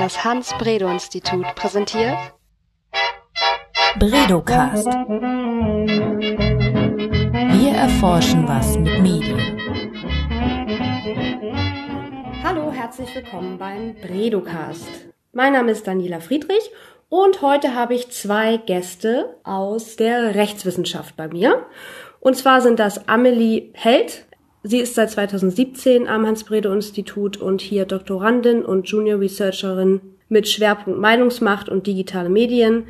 Das Hans-Bredow-Institut präsentiert Bredocast. Wir erforschen was mit Medien. Hallo, herzlich willkommen beim Bredocast. Mein Name ist Daniela Friedrich und heute habe ich zwei Gäste aus der Rechtswissenschaft bei mir. Und zwar sind das Amelie Held. Sie ist seit 2017 am Hans-Bredow-Institut und hier Doktorandin und Junior Researcherin mit Schwerpunkt Meinungsmacht und digitale Medien.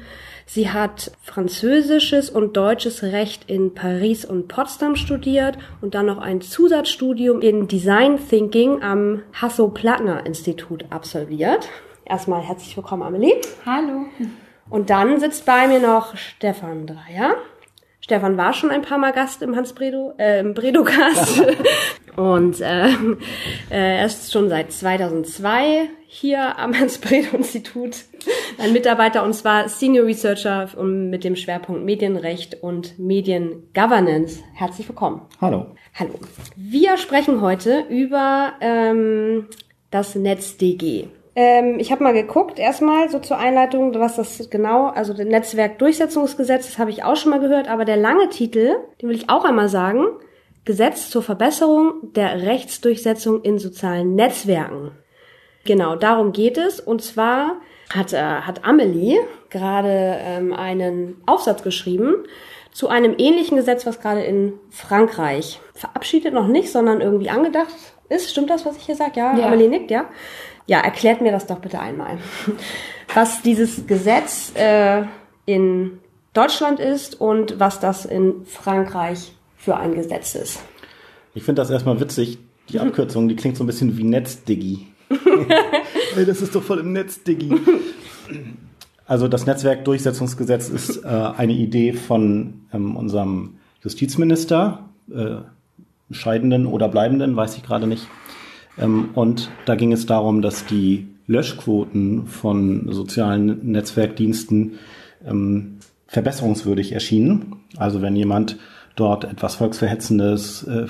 Sie hat französisches und deutsches Recht in Paris und Potsdam studiert und dann noch ein Zusatzstudium in Design Thinking am Hasso-Plattner-Institut absolviert. Erstmal herzlich willkommen, Amelie. Hallo. Und dann sitzt bei mir noch Stefan Dreier. Stefan war schon ein paar Mal Gast im Hans Bredo, äh, im Bredocast. und äh, äh, er ist schon seit 2002 hier am Hans Bredow Institut ein Mitarbeiter und zwar Senior Researcher mit dem Schwerpunkt Medienrecht und Mediengovernance. Herzlich willkommen. Hallo. Hallo. Wir sprechen heute über ähm, das NetzDG. Ähm, ich habe mal geguckt, erstmal so zur Einleitung, was das genau, also das Netzwerkdurchsetzungsgesetz, das habe ich auch schon mal gehört, aber der lange Titel, den will ich auch einmal sagen, Gesetz zur Verbesserung der Rechtsdurchsetzung in sozialen Netzwerken. Genau, darum geht es. Und zwar hat, äh, hat Amelie gerade ähm, einen Aufsatz geschrieben zu einem ähnlichen Gesetz, was gerade in Frankreich verabschiedet noch nicht, sondern irgendwie angedacht ist. Stimmt das, was ich hier sage? Ja, ja. Amelie nickt, ja. Ja, erklärt mir das doch bitte einmal. Was dieses Gesetz äh, in Deutschland ist und was das in Frankreich für ein Gesetz ist. Ich finde das erstmal witzig, die Abkürzung, die klingt so ein bisschen wie Netzdigi. hey, das ist doch voll im Netz, Diggi. Also das Netzwerkdurchsetzungsgesetz ist äh, eine Idee von ähm, unserem Justizminister, äh, scheidenden oder bleibenden, weiß ich gerade nicht. Ähm, und da ging es darum, dass die Löschquoten von sozialen Netzwerkdiensten ähm, verbesserungswürdig erschienen. Also wenn jemand dort etwas Volksverhetzendes äh,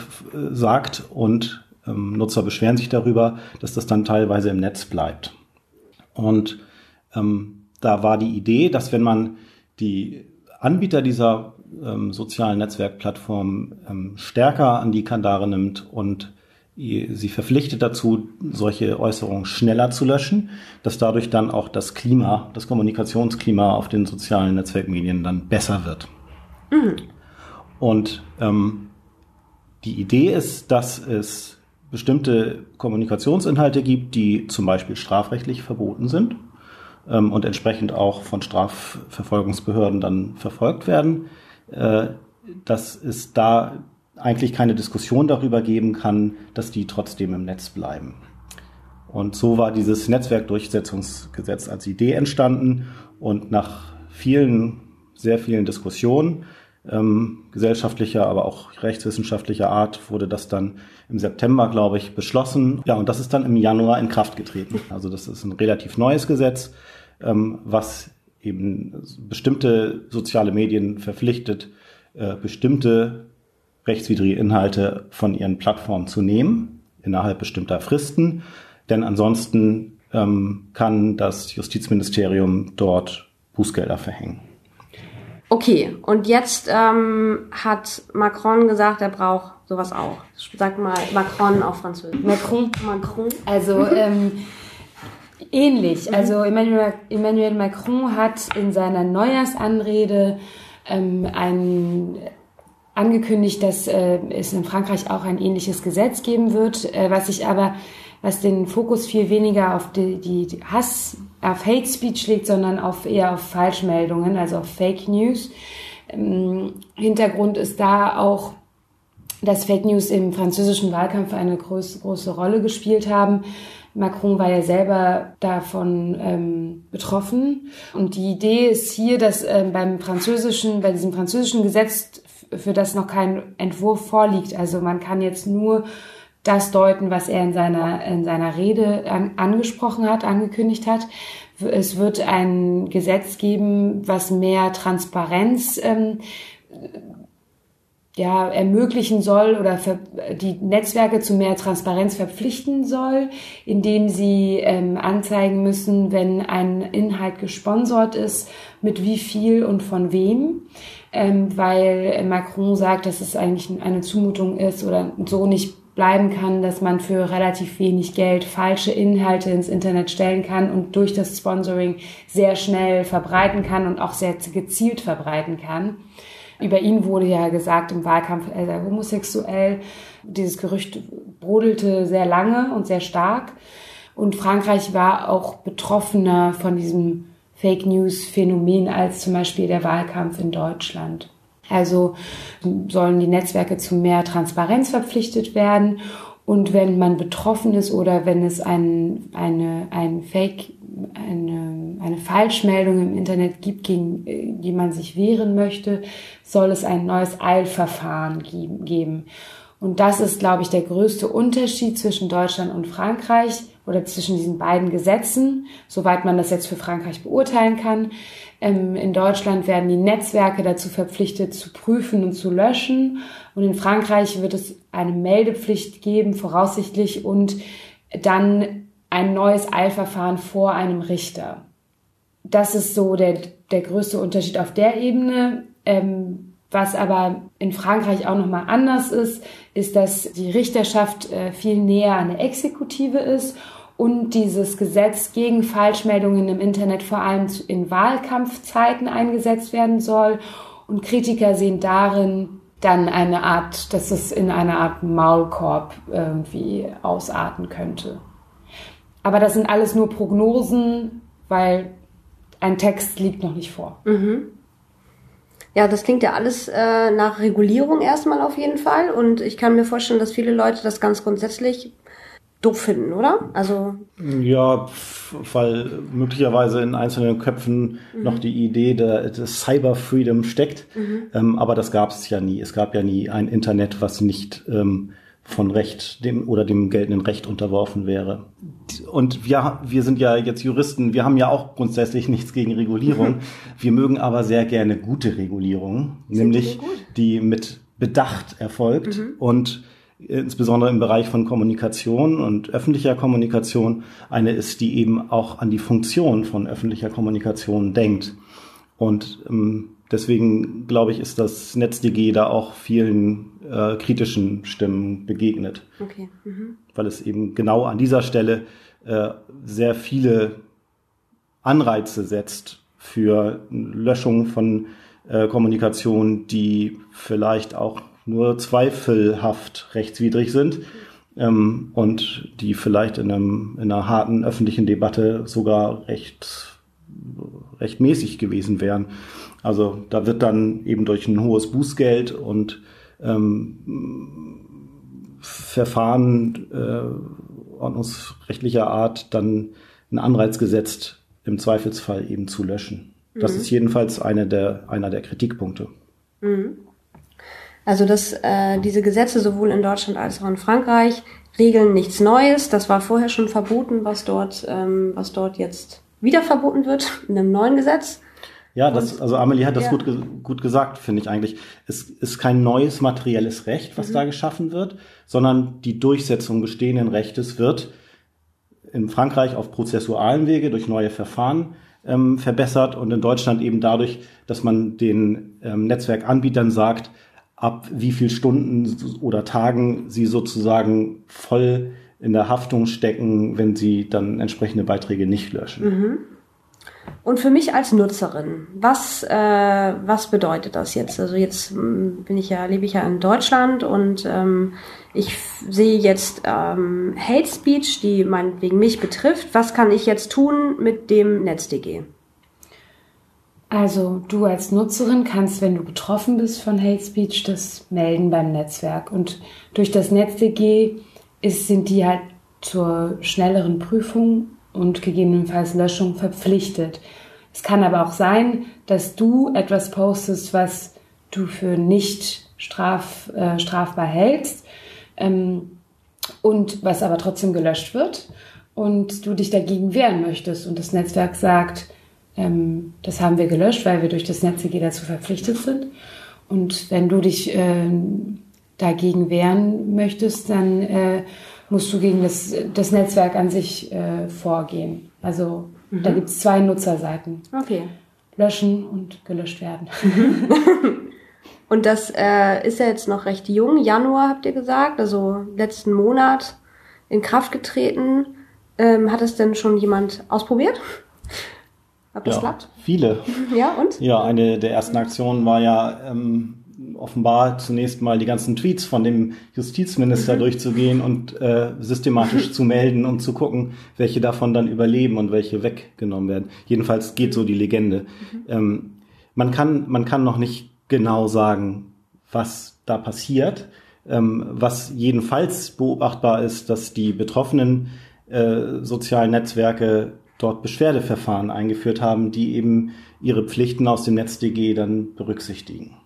sagt und ähm, Nutzer beschweren sich darüber, dass das dann teilweise im Netz bleibt. Und ähm, da war die Idee, dass wenn man die Anbieter dieser ähm, sozialen Netzwerkplattformen stärker an die Kandare nimmt und sie verpflichtet dazu, solche Äußerungen schneller zu löschen, dass dadurch dann auch das Klima, das Kommunikationsklima auf den sozialen Netzwerkmedien dann besser wird. Mhm. Und ähm, die Idee ist, dass es bestimmte Kommunikationsinhalte gibt, die zum Beispiel strafrechtlich verboten sind ähm, und entsprechend auch von Strafverfolgungsbehörden dann verfolgt werden, äh, dass es da eigentlich keine Diskussion darüber geben kann, dass die trotzdem im Netz bleiben. Und so war dieses Netzwerkdurchsetzungsgesetz als Idee entstanden und nach vielen, sehr vielen Diskussionen ähm, gesellschaftlicher, aber auch rechtswissenschaftlicher Art wurde das dann im September, glaube ich, beschlossen. Ja, und das ist dann im Januar in Kraft getreten. Also das ist ein relativ neues Gesetz, ähm, was eben bestimmte soziale Medien verpflichtet, äh, bestimmte rechtswidrige Inhalte von ihren Plattformen zu nehmen, innerhalb bestimmter Fristen. Denn ansonsten ähm, kann das Justizministerium dort Bußgelder verhängen. Okay, und jetzt ähm, hat Macron gesagt, er braucht sowas auch. Sag mal Macron auf Französisch. Macron. Macron. Also ähm, ähnlich. Mhm. Also Emmanuel, Emmanuel Macron hat in seiner Neujahrsanrede ähm, ein angekündigt, dass äh, es in Frankreich auch ein ähnliches Gesetz geben wird, äh, was sich aber was den Fokus viel weniger auf die, die Hass, auf Hate Speech legt, sondern auf eher auf Falschmeldungen, also auf Fake News. Ähm, Hintergrund ist da auch, dass Fake News im französischen Wahlkampf eine groß, große Rolle gespielt haben. Macron war ja selber davon ähm, betroffen. Und die Idee ist hier, dass ähm, beim französischen, bei diesem französischen Gesetz, für das noch kein Entwurf vorliegt, also man kann jetzt nur das deuten, was er in seiner, in seiner Rede an, angesprochen hat, angekündigt hat. Es wird ein Gesetz geben, was mehr Transparenz ähm, ja, ermöglichen soll oder die Netzwerke zu mehr Transparenz verpflichten soll, indem sie ähm, anzeigen müssen, wenn ein Inhalt gesponsert ist, mit wie viel und von wem. Ähm, weil Macron sagt, dass es eigentlich eine Zumutung ist oder so nicht bleiben kann, dass man für relativ wenig Geld falsche Inhalte ins Internet stellen kann und durch das Sponsoring sehr schnell verbreiten kann und auch sehr gezielt verbreiten kann. Über ihn wurde ja gesagt im Wahlkampf, er sei homosexuell. Dieses Gerücht brodelte sehr lange und sehr stark. Und Frankreich war auch betroffener von diesem Fake News Phänomen als zum Beispiel der Wahlkampf in Deutschland. Also sollen die Netzwerke zu mehr Transparenz verpflichtet werden. Und wenn man betroffen ist oder wenn es ein, eine, ein Fake, eine, eine Falschmeldung im Internet gibt, gegen die man sich wehren möchte, soll es ein neues Eilverfahren geben. Und das ist, glaube ich, der größte Unterschied zwischen Deutschland und Frankreich oder zwischen diesen beiden Gesetzen, soweit man das jetzt für Frankreich beurteilen kann. Ähm, in Deutschland werden die Netzwerke dazu verpflichtet, zu prüfen und zu löschen. Und in Frankreich wird es eine Meldepflicht geben, voraussichtlich, und dann ein neues Eilverfahren vor einem Richter. Das ist so der, der größte Unterschied auf der Ebene. Ähm, was aber in Frankreich auch nochmal anders ist, ist, dass die Richterschaft äh, viel näher an der Exekutive ist und dieses Gesetz gegen Falschmeldungen im Internet vor allem in Wahlkampfzeiten eingesetzt werden soll. Und Kritiker sehen darin dann eine Art, dass es in eine Art Maulkorb irgendwie ausarten könnte. Aber das sind alles nur Prognosen, weil ein Text liegt noch nicht vor. Mhm. Ja, das klingt ja alles äh, nach Regulierung erstmal auf jeden Fall. Und ich kann mir vorstellen, dass viele Leute das ganz grundsätzlich doof finden, oder? Also ja, weil möglicherweise in einzelnen Köpfen mhm. noch die Idee der, des Cyber Freedom steckt, mhm. ähm, aber das gab es ja nie. Es gab ja nie ein Internet, was nicht ähm, von Recht dem oder dem geltenden Recht unterworfen wäre. Und wir, wir sind ja jetzt Juristen, wir haben ja auch grundsätzlich nichts gegen Regulierung. wir mögen aber sehr gerne gute Regulierung, nämlich die mit Bedacht erfolgt mhm. und insbesondere im Bereich von Kommunikation und öffentlicher Kommunikation eine ist, die eben auch an die Funktion von öffentlicher Kommunikation denkt. Und ähm, deswegen glaube ich, ist das NetzDG da auch vielen äh, kritischen Stimmen begegnet. Okay. Mhm. Weil es eben genau an dieser Stelle äh, sehr viele Anreize setzt für Löschung von äh, Kommunikation, die vielleicht auch nur zweifelhaft rechtswidrig sind ähm, und die vielleicht in, einem, in einer harten öffentlichen Debatte sogar recht, recht mäßig gewesen wären. Also da wird dann eben durch ein hohes Bußgeld und ähm, Verfahren äh, ordnungsrechtlicher Art dann ein Anreiz gesetzt, im Zweifelsfall eben zu löschen. Das mhm. ist jedenfalls eine der, einer der Kritikpunkte. Mhm. Also dass äh, diese Gesetze sowohl in Deutschland als auch in Frankreich regeln nichts Neues. Das war vorher schon verboten, was dort, ähm, was dort jetzt wieder verboten wird in einem neuen Gesetz. Ja, das, also Amelie hat das ja. gut, gut gesagt, finde ich eigentlich. Es ist kein neues materielles Recht, was mhm. da geschaffen wird, sondern die Durchsetzung bestehenden Rechtes wird in Frankreich auf prozessualen Wege durch neue Verfahren ähm, verbessert und in Deutschland eben dadurch, dass man den ähm, Netzwerkanbietern sagt, ab wie viel Stunden oder Tagen sie sozusagen voll in der Haftung stecken, wenn sie dann entsprechende Beiträge nicht löschen. Mhm. Und für mich als Nutzerin, was, äh, was bedeutet das jetzt? Also jetzt hm, bin ich ja, lebe ich ja in Deutschland und ähm, ich sehe jetzt ähm, Hate Speech, die meinetwegen mich betrifft. Was kann ich jetzt tun mit dem NetzDG? Also du als Nutzerin kannst, wenn du betroffen bist von Hate Speech, das melden beim Netzwerk. Und durch das NetzDG ist, sind die halt zur schnelleren Prüfung und gegebenenfalls Löschung verpflichtet. Es kann aber auch sein, dass du etwas postest, was du für nicht straf, äh, strafbar hältst ähm, und was aber trotzdem gelöscht wird und du dich dagegen wehren möchtest und das Netzwerk sagt, ähm, das haben wir gelöscht, weil wir durch das NetzDG dazu verpflichtet sind. und wenn du dich äh, dagegen wehren möchtest, dann äh, musst du gegen das, das Netzwerk an sich äh, vorgehen. Also mhm. da gibt es zwei Nutzerseiten. Okay. Löschen und gelöscht werden. und das äh, ist ja jetzt noch recht jung. Januar habt ihr gesagt, also letzten Monat in Kraft getreten. Ähm, hat es denn schon jemand ausprobiert? Ob das ja, klappt? Viele. Ja, und? Ja, eine der ersten Aktionen war ja ähm, offenbar zunächst mal die ganzen Tweets von dem Justizminister mhm. durchzugehen und äh, systematisch zu melden, um zu gucken, welche davon dann überleben und welche weggenommen werden. Jedenfalls geht so die Legende. Mhm. Ähm, man kann, man kann noch nicht genau sagen, was da passiert. Ähm, was jedenfalls beobachtbar ist, dass die betroffenen äh, sozialen Netzwerke dort Beschwerdeverfahren eingeführt haben, die eben ihre Pflichten aus dem NetzDG dann berücksichtigen.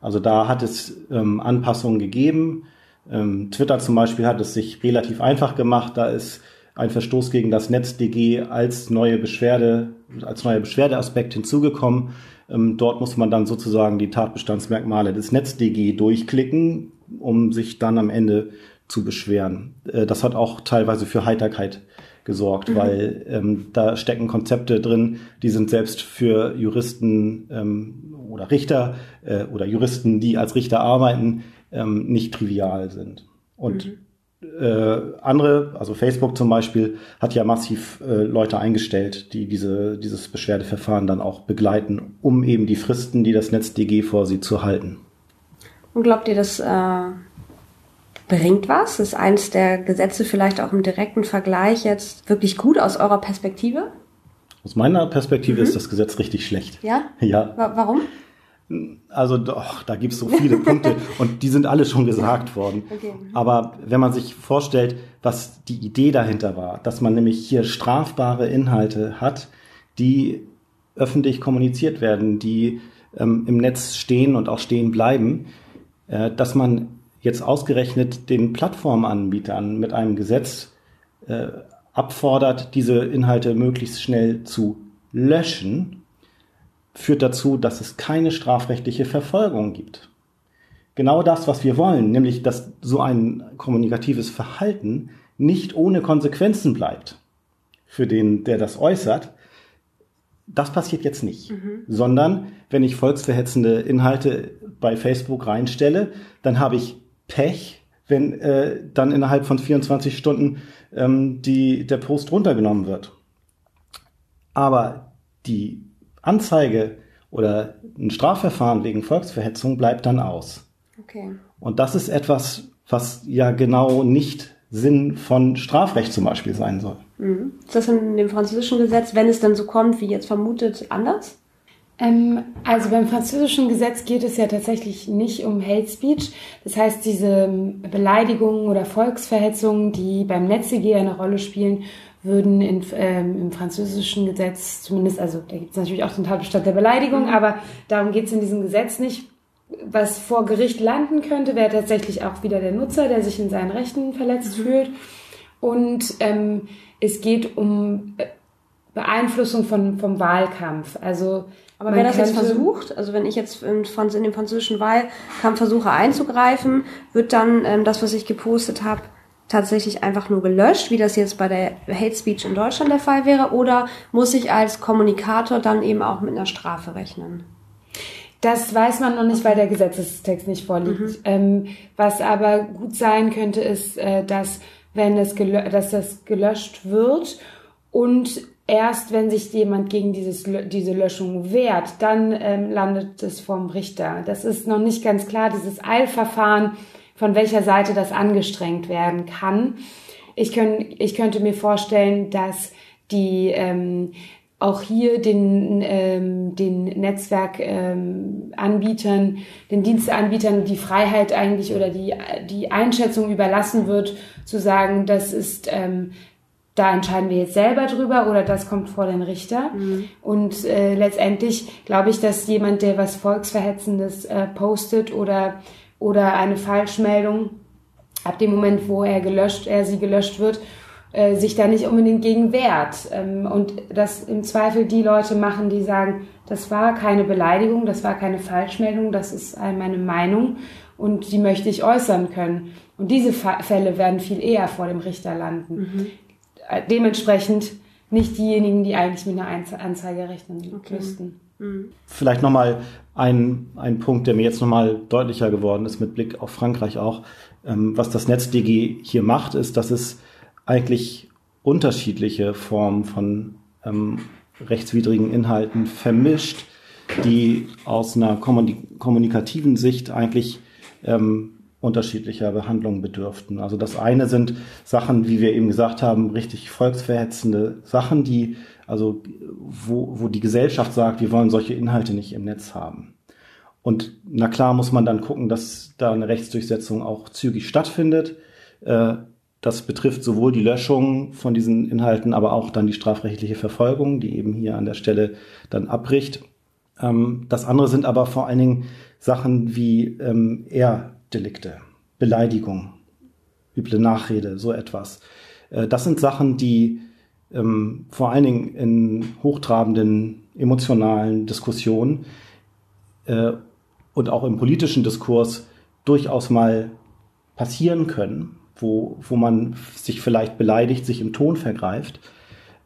Also da hat es ähm, Anpassungen gegeben. Ähm, Twitter zum Beispiel hat es sich relativ einfach gemacht. Da ist ein Verstoß gegen das NetzDG als neue Beschwerde, als neuer Beschwerdeaspekt hinzugekommen. Ähm, dort muss man dann sozusagen die Tatbestandsmerkmale des NetzDG durchklicken, um sich dann am Ende zu beschweren. Äh, das hat auch teilweise für Heiterkeit gesorgt, mhm. weil ähm, da stecken Konzepte drin, die sind selbst für Juristen ähm, oder Richter äh, oder Juristen, die als Richter arbeiten, ähm, nicht trivial sind. Und mhm. äh, andere, also Facebook zum Beispiel, hat ja massiv äh, Leute eingestellt, die diese, dieses Beschwerdeverfahren dann auch begleiten, um eben die Fristen, die das NetzDG vorsieht, zu halten. Und glaubt ihr, dass äh, bringt was? Ist eines der Gesetze vielleicht auch im direkten Vergleich jetzt wirklich gut aus eurer Perspektive? Aus meiner Perspektive mhm. ist das Gesetz richtig schlecht. Ja? Ja. W warum? Also doch, da gibt es so viele Punkte und die sind alle schon gesagt worden. Okay. Aber wenn man sich vorstellt, was die Idee dahinter war, dass man nämlich hier strafbare Inhalte hat, die öffentlich kommuniziert werden, die ähm, im Netz stehen und auch stehen bleiben, äh, dass man jetzt ausgerechnet den Plattformanbietern mit einem Gesetz äh, abfordert, diese Inhalte möglichst schnell zu löschen, führt dazu, dass es keine strafrechtliche Verfolgung gibt. Genau das, was wir wollen, nämlich dass so ein kommunikatives Verhalten nicht ohne Konsequenzen bleibt für den, der das äußert, das passiert jetzt nicht, mhm. sondern wenn ich volksverhetzende Inhalte bei Facebook reinstelle, dann habe ich Pech, wenn äh, dann innerhalb von 24 Stunden ähm, die, der Post runtergenommen wird. Aber die Anzeige oder ein Strafverfahren wegen Volksverhetzung bleibt dann aus. Okay. Und das ist etwas, was ja genau nicht Sinn von Strafrecht zum Beispiel sein soll. Mhm. Ist das in dem französischen Gesetz, wenn es dann so kommt, wie jetzt vermutet, anders? Ähm, also beim französischen Gesetz geht es ja tatsächlich nicht um Hate Speech. Das heißt, diese Beleidigungen oder Volksverhetzungen, die beim NetzDG eine Rolle spielen, würden in, ähm, im französischen Gesetz zumindest, also da gibt es natürlich auch den Tatbestand der Beleidigung, mhm. aber darum geht es in diesem Gesetz nicht. Was vor Gericht landen könnte, wäre tatsächlich auch wieder der Nutzer, der sich in seinen Rechten verletzt mhm. fühlt. Und ähm, es geht um Beeinflussung von, vom Wahlkampf. Also aber wer das jetzt versucht, also wenn ich jetzt in, in den französischen Wahlkampf versuche einzugreifen, wird dann ähm, das, was ich gepostet habe, tatsächlich einfach nur gelöscht, wie das jetzt bei der Hate Speech in Deutschland der Fall wäre, oder muss ich als Kommunikator dann eben auch mit einer Strafe rechnen? Das weiß man noch nicht, weil der Gesetzestext nicht vorliegt. Mhm. Ähm, was aber gut sein könnte, ist, äh, dass wenn es dass das gelöscht wird und erst wenn sich jemand gegen dieses, diese Löschung wehrt, dann ähm, landet es vorm Richter. Das ist noch nicht ganz klar, dieses Eilverfahren, von welcher Seite das angestrengt werden kann. Ich, könnt, ich könnte mir vorstellen, dass die ähm, auch hier den, ähm, den Netzwerkanbietern, ähm, den Diensteanbietern die Freiheit eigentlich oder die, die Einschätzung überlassen wird, zu sagen, das ist ähm, da entscheiden wir jetzt selber drüber oder das kommt vor den Richter. Mhm. Und äh, letztendlich glaube ich, dass jemand, der was Volksverhetzendes äh, postet oder, oder eine Falschmeldung, ab dem Moment, wo er gelöscht, er sie gelöscht wird, äh, sich da nicht unbedingt gegen wehrt. Ähm, und das im Zweifel die Leute machen, die sagen, das war keine Beleidigung, das war keine Falschmeldung, das ist meine Meinung und die möchte ich äußern können. Und diese Fälle werden viel eher vor dem Richter landen. Mhm. Dementsprechend nicht diejenigen, die eigentlich mit einer Anzeige rechnen okay. müssten. Mhm. Vielleicht nochmal ein, ein Punkt, der mir jetzt nochmal deutlicher geworden ist, mit Blick auf Frankreich auch. Ähm, was das NetzDG hier macht, ist, dass es eigentlich unterschiedliche Formen von ähm, rechtswidrigen Inhalten vermischt, die aus einer kommunikativen Sicht eigentlich ähm, unterschiedlicher Behandlung bedürften. Also das eine sind Sachen, wie wir eben gesagt haben, richtig volksverhetzende Sachen, die also wo, wo die Gesellschaft sagt, wir wollen solche Inhalte nicht im Netz haben. Und na klar muss man dann gucken, dass da eine Rechtsdurchsetzung auch zügig stattfindet. Äh, das betrifft sowohl die Löschung von diesen Inhalten, aber auch dann die strafrechtliche Verfolgung, die eben hier an der Stelle dann abbricht. Ähm, das andere sind aber vor allen Dingen Sachen wie ähm, Ehrdelikte, Beleidigung, üble Nachrede, so etwas. Äh, das sind Sachen, die ähm, vor allen Dingen in hochtrabenden emotionalen Diskussionen äh, und auch im politischen Diskurs durchaus mal passieren können, wo, wo man sich vielleicht beleidigt, sich im Ton vergreift,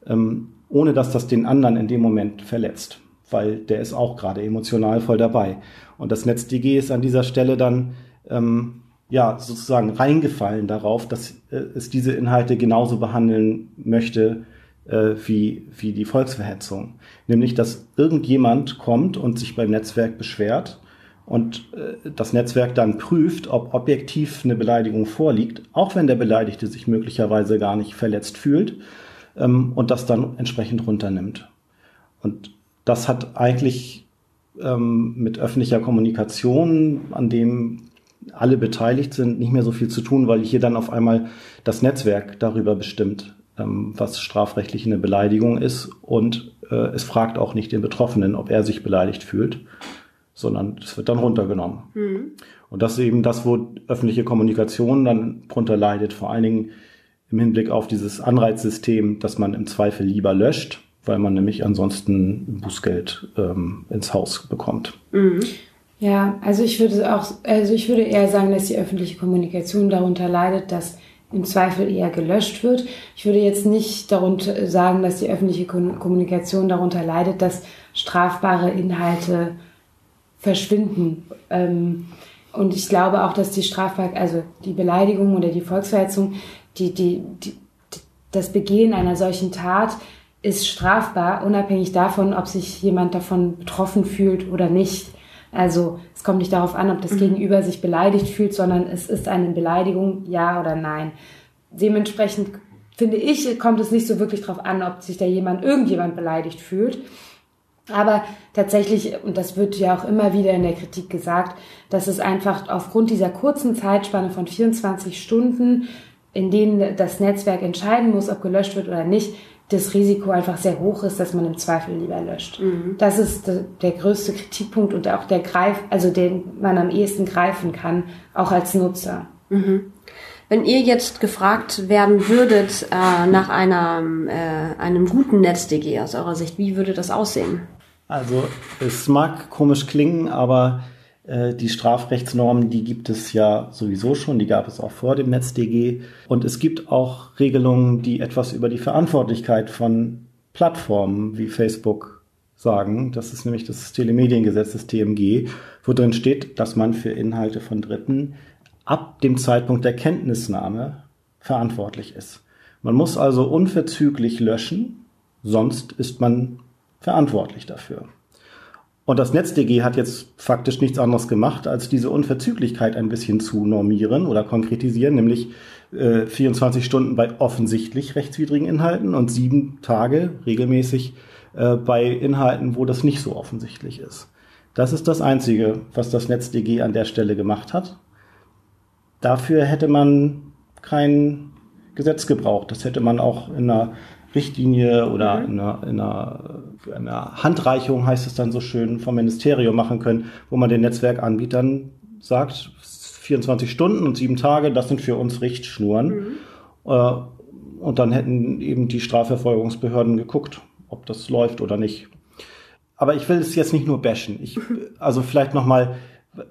ähm, ohne dass das den anderen in dem Moment verletzt weil der ist auch gerade emotional voll dabei. Und das NetzDG ist an dieser Stelle dann ähm, ja sozusagen reingefallen darauf, dass äh, es diese Inhalte genauso behandeln möchte äh, wie, wie die Volksverhetzung. Nämlich, dass irgendjemand kommt und sich beim Netzwerk beschwert und äh, das Netzwerk dann prüft, ob objektiv eine Beleidigung vorliegt, auch wenn der Beleidigte sich möglicherweise gar nicht verletzt fühlt ähm, und das dann entsprechend runternimmt. Und das hat eigentlich ähm, mit öffentlicher Kommunikation, an dem alle beteiligt sind, nicht mehr so viel zu tun, weil hier dann auf einmal das Netzwerk darüber bestimmt, ähm, was strafrechtlich eine Beleidigung ist. Und äh, es fragt auch nicht den Betroffenen, ob er sich beleidigt fühlt, sondern es wird dann runtergenommen. Mhm. Und das ist eben das, wo öffentliche Kommunikation dann drunter leidet, vor allen Dingen im Hinblick auf dieses Anreizsystem, dass man im Zweifel lieber löscht, weil man nämlich ansonsten Bußgeld ähm, ins Haus bekommt. Mhm. Ja, also ich würde auch, also ich würde eher sagen, dass die öffentliche Kommunikation darunter leidet, dass im Zweifel eher gelöscht wird. Ich würde jetzt nicht darunter sagen, dass die öffentliche Kommunikation darunter leidet, dass strafbare Inhalte verschwinden. Ähm, und ich glaube auch, dass die strafbar, also die Beleidigung oder die Volksverhetzung, die, die, die, das Begehen einer solchen Tat ist strafbar, unabhängig davon, ob sich jemand davon betroffen fühlt oder nicht. Also es kommt nicht darauf an, ob das mhm. Gegenüber sich beleidigt fühlt, sondern es ist eine Beleidigung, ja oder nein. Dementsprechend finde ich, kommt es nicht so wirklich darauf an, ob sich da jemand, irgendjemand beleidigt fühlt. Aber tatsächlich, und das wird ja auch immer wieder in der Kritik gesagt, dass es einfach aufgrund dieser kurzen Zeitspanne von 24 Stunden, in denen das Netzwerk entscheiden muss, ob gelöscht wird oder nicht, das Risiko einfach sehr hoch ist, dass man im Zweifel lieber löscht. Mhm. Das ist der größte Kritikpunkt und auch der Greif, also den man am ehesten greifen kann, auch als Nutzer. Mhm. Wenn ihr jetzt gefragt werden würdet äh, nach einer, äh, einem guten NetzDG aus eurer Sicht, wie würde das aussehen? Also es mag komisch klingen, aber äh, die Strafrechtsnormen, die gibt es ja sowieso schon, die gab es auch vor dem NetzDG. Und es gibt auch Regelungen, die etwas über die Verantwortlichkeit von Plattformen wie Facebook sagen. Das ist nämlich das Telemediengesetz, das TMG, wo drin steht, dass man für Inhalte von Dritten ab dem Zeitpunkt der Kenntnisnahme verantwortlich ist. Man muss also unverzüglich löschen, sonst ist man verantwortlich dafür. Und das NetzDG hat jetzt faktisch nichts anderes gemacht, als diese Unverzüglichkeit ein bisschen zu normieren oder konkretisieren, nämlich äh, 24 Stunden bei offensichtlich rechtswidrigen Inhalten und sieben Tage regelmäßig äh, bei Inhalten, wo das nicht so offensichtlich ist. Das ist das Einzige, was das NetzDG an der Stelle gemacht hat. Dafür hätte man kein Gesetz gebraucht. Das hätte man auch in einer Richtlinie oder mhm. in, einer, in, einer, in, einer, Handreichung, heißt es dann so schön, vom Ministerium machen können, wo man den Netzwerkanbietern sagt, 24 Stunden und sieben Tage, das sind für uns Richtschnuren. Mhm. Äh, und dann hätten eben die Strafverfolgungsbehörden geguckt, ob das läuft oder nicht. Aber ich will es jetzt nicht nur bashen. Ich, also vielleicht nochmal,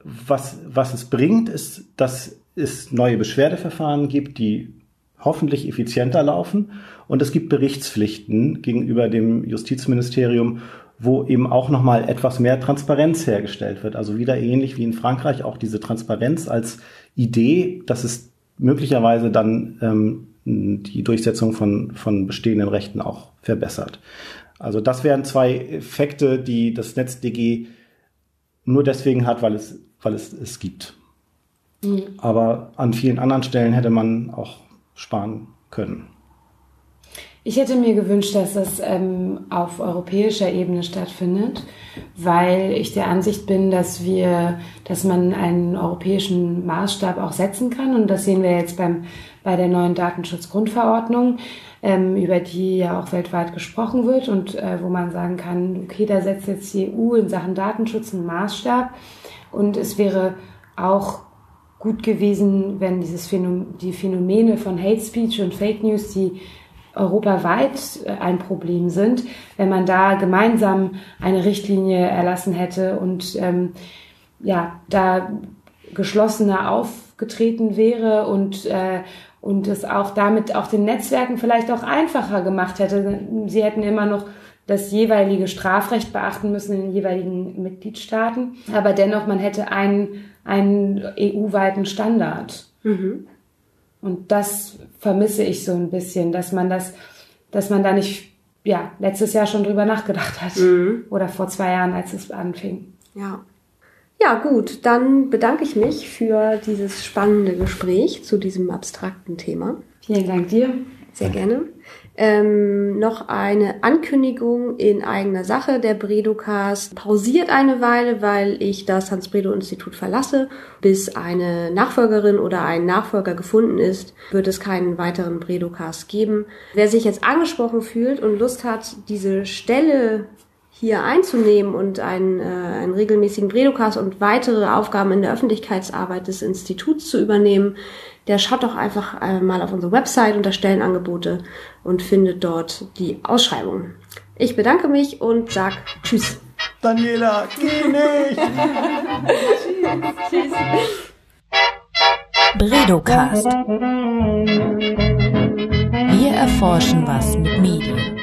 was, was es bringt, ist, dass es neue Beschwerdeverfahren gibt, die hoffentlich effizienter laufen. Und es gibt Berichtspflichten gegenüber dem Justizministerium, wo eben auch nochmal etwas mehr Transparenz hergestellt wird. Also wieder ähnlich wie in Frankreich auch diese Transparenz als Idee, dass es möglicherweise dann ähm, die Durchsetzung von, von bestehenden Rechten auch verbessert. Also das wären zwei Effekte, die das NetzDG nur deswegen hat, weil es, weil es es gibt. Mhm. Aber an vielen anderen Stellen hätte man auch sparen können. Ich hätte mir gewünscht, dass das ähm, auf europäischer Ebene stattfindet, weil ich der Ansicht bin, dass wir, dass man einen europäischen Maßstab auch setzen kann und das sehen wir jetzt beim bei der neuen Datenschutzgrundverordnung, ähm, über die ja auch weltweit gesprochen wird und äh, wo man sagen kann, okay, da setzt jetzt die EU in Sachen Datenschutz einen Maßstab und es wäre auch gut gewesen, wenn dieses Phänomen, die Phänomene von Hate Speech und Fake News, die europaweit äh, ein Problem sind, wenn man da gemeinsam eine Richtlinie erlassen hätte und ähm, ja, da geschlossener aufgetreten wäre und äh, und es auch damit auch den Netzwerken vielleicht auch einfacher gemacht hätte. Sie hätten immer noch das jeweilige Strafrecht beachten müssen in den jeweiligen Mitgliedstaaten, aber dennoch man hätte einen, einen EU-weiten Standard. Mhm. Und das vermisse ich so ein bisschen, dass man das, dass man da nicht, ja, letztes Jahr schon drüber nachgedacht hat. Mhm. Oder vor zwei Jahren, als es anfing. Ja. Ja, gut, dann bedanke ich mich für dieses spannende Gespräch zu diesem abstrakten Thema. Vielen Dank dir. Sehr gerne. Ähm, noch eine Ankündigung in eigener Sache. Der Bredocast pausiert eine Weile, weil ich das Hans-Bredow-Institut verlasse. Bis eine Nachfolgerin oder ein Nachfolger gefunden ist, wird es keinen weiteren Bredocast geben. Wer sich jetzt angesprochen fühlt und Lust hat, diese Stelle hier einzunehmen und einen, äh, einen regelmäßigen Bredocast und weitere Aufgaben in der Öffentlichkeitsarbeit des Instituts zu übernehmen, der schaut doch einfach äh, mal auf unsere Website unter Stellenangebote und findet dort die Ausschreibung. Ich bedanke mich und sag Tschüss. Daniela, geh nicht! tschüss. Bredocast. Wir erforschen was mit Medien.